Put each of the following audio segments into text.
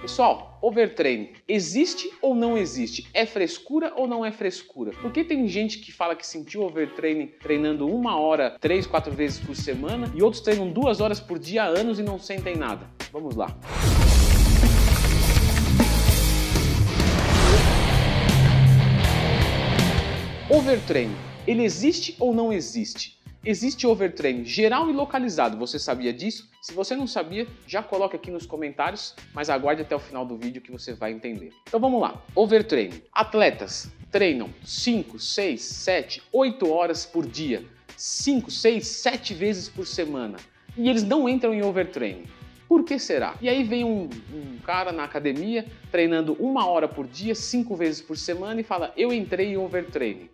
Pessoal, overtraining existe ou não existe? É frescura ou não é frescura? Porque tem gente que fala que sentiu overtraining treinando uma hora, três, quatro vezes por semana e outros treinam duas horas por dia há anos e não sentem nada. Vamos lá. Overtraining, ele existe ou não existe? Existe overtraining geral e localizado, você sabia disso? Se você não sabia, já coloque aqui nos comentários, mas aguarde até o final do vídeo que você vai entender. Então vamos lá, overtraining. Atletas treinam 5, 6, 7, 8 horas por dia, 5, 6, 7 vezes por semana, e eles não entram em overtraining. Por que será? E aí vem um, um, cara na academia treinando uma hora por dia, cinco vezes por semana e fala: Eu entrei em overtraining.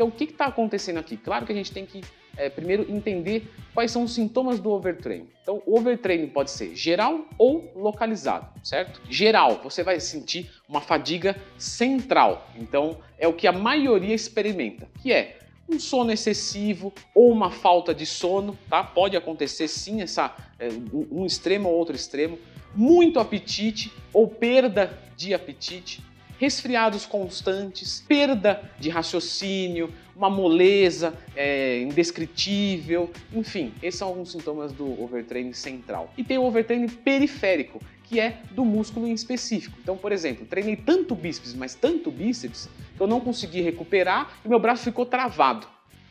Então o que está acontecendo aqui? Claro que a gente tem que é, primeiro entender quais são os sintomas do overtraining. Então, o overtraining pode ser geral ou localizado, certo? Geral, você vai sentir uma fadiga central. Então, é o que a maioria experimenta, que é um sono excessivo ou uma falta de sono, tá? Pode acontecer sim essa é, um extremo ou outro extremo, muito apetite ou perda de apetite, resfriados constantes, perda de raciocínio, uma moleza é, indescritível, enfim, esses são alguns sintomas do overtraining central. E tem o overtraining periférico, que é do músculo em específico. Então, por exemplo, treinei tanto bíceps, mas tanto bíceps, que eu não consegui recuperar e meu braço ficou travado.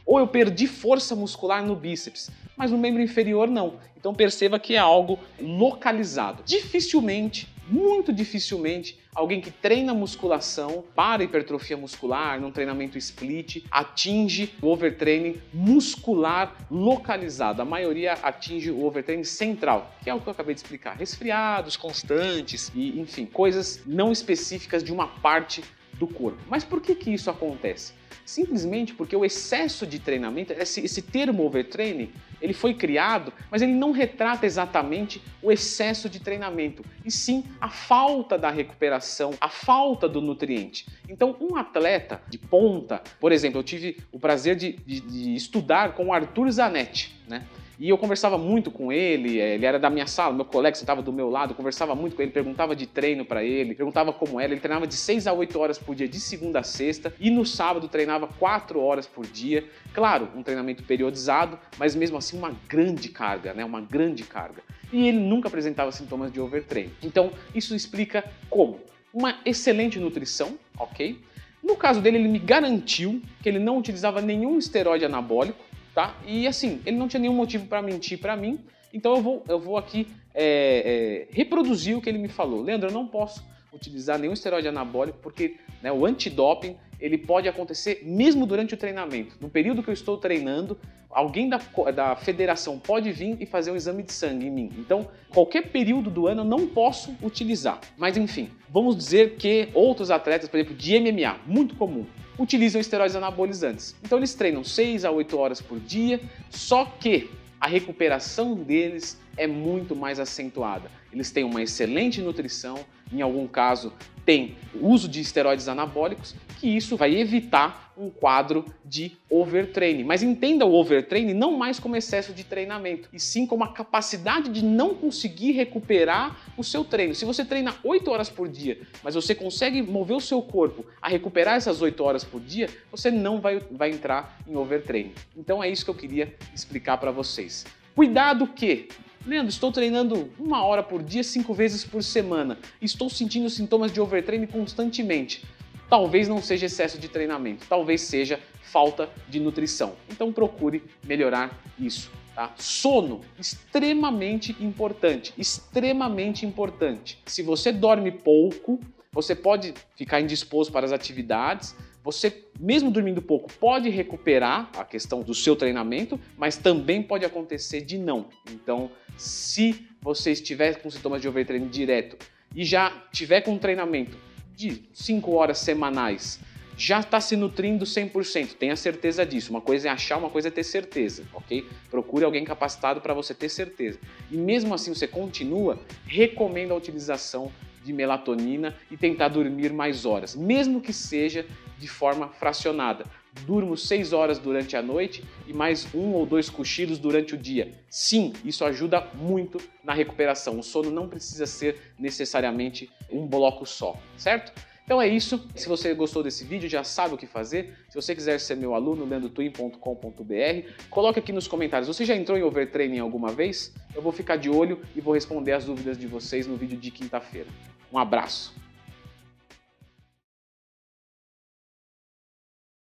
Ou eu perdi força muscular no bíceps, mas no membro inferior não. Então perceba que é algo localizado. Dificilmente muito dificilmente alguém que treina musculação para hipertrofia muscular, num treinamento split, atinge o overtraining muscular localizado. A maioria atinge o overtraining central, que é o que eu acabei de explicar. Resfriados constantes e, enfim, coisas não específicas de uma parte do corpo. Mas por que, que isso acontece? Simplesmente porque o excesso de treinamento, esse, esse termo overtraining, ele foi criado, mas ele não retrata exatamente o excesso de treinamento, e sim a falta da recuperação, a falta do nutriente. Então, um atleta de ponta, por exemplo, eu tive o prazer de, de, de estudar com o Arthur Zanetti, né? E eu conversava muito com ele, eh, ele era da minha sala, meu colega sentava do meu lado, conversava muito com ele, perguntava de treino para ele, perguntava como era. Ele treinava de 6 a 8 horas por dia, de segunda a sexta, e no sábado treinava 4 horas por dia. Claro, um treinamento periodizado, mas mesmo assim uma grande carga, né? Uma grande carga. E ele nunca apresentava sintomas de overtraining. Então, isso explica como? Uma excelente nutrição, ok? No caso dele, ele me garantiu que ele não utilizava nenhum esteroide anabólico, tá? E assim, ele não tinha nenhum motivo para mentir para mim, então eu vou, eu vou aqui é, é, reproduzir o que ele me falou. Leandro, eu não posso utilizar nenhum esteroide anabólico porque né, o antidoping ele pode acontecer mesmo durante o treinamento. No período que eu estou treinando, alguém da, da federação pode vir e fazer um exame de sangue em mim. Então, qualquer período do ano eu não posso utilizar. Mas enfim, vamos dizer que outros atletas, por exemplo, de MMA, muito comum, utilizam esteroides anabolizantes. Então eles treinam 6 a 8 horas por dia, só que a recuperação deles é muito mais acentuada. Eles têm uma excelente nutrição, em algum caso tem uso de esteroides anabólicos, que isso vai evitar um quadro de overtraining. Mas entenda o overtraining não mais como excesso de treinamento, e sim como a capacidade de não conseguir recuperar o seu treino. Se você treina 8 horas por dia, mas você consegue mover o seu corpo a recuperar essas 8 horas por dia, você não vai, vai entrar em overtraining. Então é isso que eu queria explicar para vocês. Cuidado que Leandro, estou treinando uma hora por dia, cinco vezes por semana. Estou sentindo sintomas de overtraining constantemente. Talvez não seja excesso de treinamento, talvez seja falta de nutrição. Então procure melhorar isso. Tá? Sono, extremamente importante, extremamente importante. Se você dorme pouco, você pode ficar indisposto para as atividades, você, mesmo dormindo pouco, pode recuperar a questão do seu treinamento, mas também pode acontecer de não. Então, se você estiver com sintomas de overtraining direto e já tiver com um treinamento de 5 horas semanais, já está se nutrindo 100%, tenha certeza disso. Uma coisa é achar, uma coisa é ter certeza, ok? Procure alguém capacitado para você ter certeza. E mesmo assim você continua, recomendo a utilização de melatonina e tentar dormir mais horas, mesmo que seja de forma fracionada. durmo 6 horas durante a noite e mais um ou dois cochilos durante o dia. Sim, isso ajuda muito na recuperação. O sono não precisa ser necessariamente um bloco só, certo? Então é isso. Se você gostou desse vídeo, já sabe o que fazer. Se você quiser ser meu aluno, leandrotwin.com.br, coloque aqui nos comentários. Você já entrou em overtraining alguma vez? Eu vou ficar de olho e vou responder as dúvidas de vocês no vídeo de quinta-feira. Um abraço!